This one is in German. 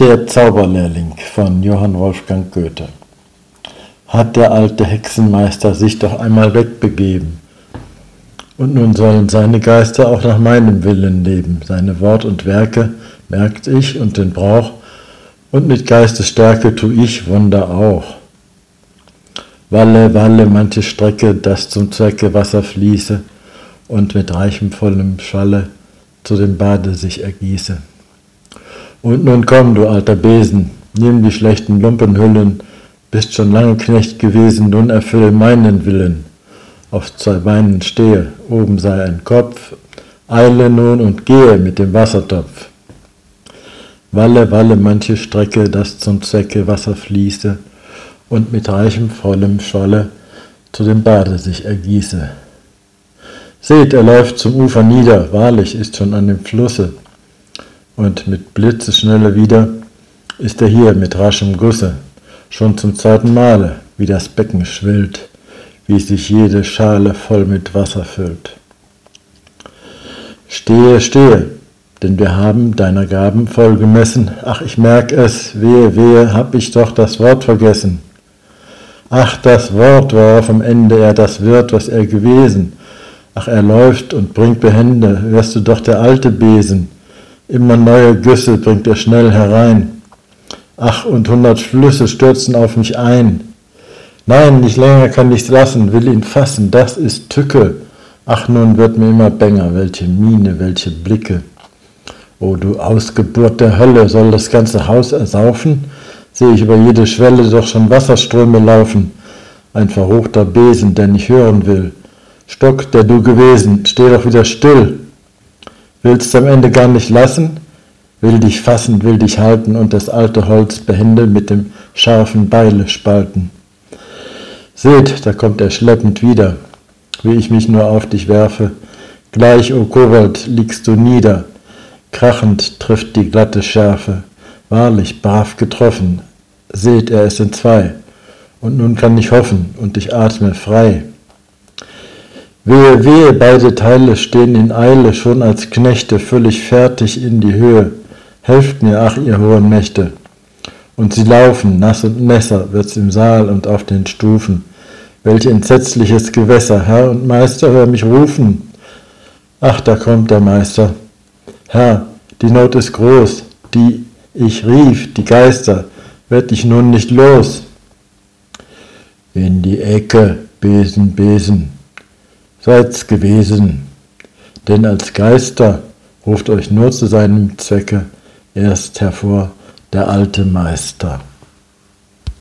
Der Zauberlehrling von Johann Wolfgang Goethe. Hat der alte Hexenmeister sich doch einmal wegbegeben. Und nun sollen seine Geister auch nach meinem Willen leben. Seine Wort und Werke merkt ich und den Brauch, und mit Geistesstärke tu ich Wunder auch. Walle, walle manche Strecke, dass zum Zwecke Wasser fließe und mit reichem vollem Schalle zu dem Bade sich ergieße. Und nun komm, du alter Besen, nimm die schlechten Lumpenhüllen, bist schon lange Knecht gewesen, nun erfülle meinen Willen. Auf zwei Beinen stehe, oben sei ein Kopf, eile nun und gehe mit dem Wassertopf. Walle, walle manche Strecke, dass zum Zwecke Wasser fließe und mit reichem, vollem Scholle zu dem Bade sich ergieße. Seht, er läuft zum Ufer nieder, wahrlich ist schon an dem Flusse, und mit Blitzesschnelle wieder ist er hier mit raschem Gusse, schon zum zweiten Male, wie das Becken schwillt, wie sich jede Schale voll mit Wasser füllt. Stehe, stehe, denn wir haben deiner Gaben voll gemessen. Ach, ich merk es, wehe, wehe, hab ich doch das Wort vergessen. Ach, das Wort, worauf am Ende er das wird, was er gewesen. Ach, er läuft und bringt behende, wärst du doch der alte Besen, Immer neue Güsse bringt er schnell herein. Ach, und hundert Flüsse stürzen auf mich ein. Nein, nicht länger kann ich's lassen, will ihn fassen, das ist Tücke. Ach, nun wird mir immer bänger, welche Miene, welche Blicke. O du Ausgeburt der Hölle, soll das ganze Haus ersaufen? Sehe ich über jede Schwelle doch schon Wasserströme laufen. Ein verruchter Besen, der nicht hören will. Stock, der du gewesen, steh doch wieder still willst am Ende gar nicht lassen, will dich fassen, will dich halten und das alte Holz behende mit dem scharfen Beile spalten. Seht, da kommt er schleppend wieder, wie ich mich nur auf dich werfe. Gleich, o Kobold, liegst du nieder, krachend trifft die glatte Schärfe. Wahrlich, brav getroffen, seht, er ist in zwei, und nun kann ich hoffen, und ich atme frei. Wehe, wehe, beide Teile stehen in Eile, schon als Knechte, völlig fertig in die Höhe. Helft mir, ach, ihr hohen Mächte. Und sie laufen, nass und Messer wird's im Saal und auf den Stufen. Welch entsetzliches Gewässer, Herr und Meister, hör mich rufen. Ach, da kommt der Meister. Herr, die Not ist groß, die ich rief, die Geister, werd ich nun nicht los. In die Ecke, Besen, Besen, seid's gewesen, denn als Geister ruft euch nur zu seinem Zwecke erst hervor der alte Meister.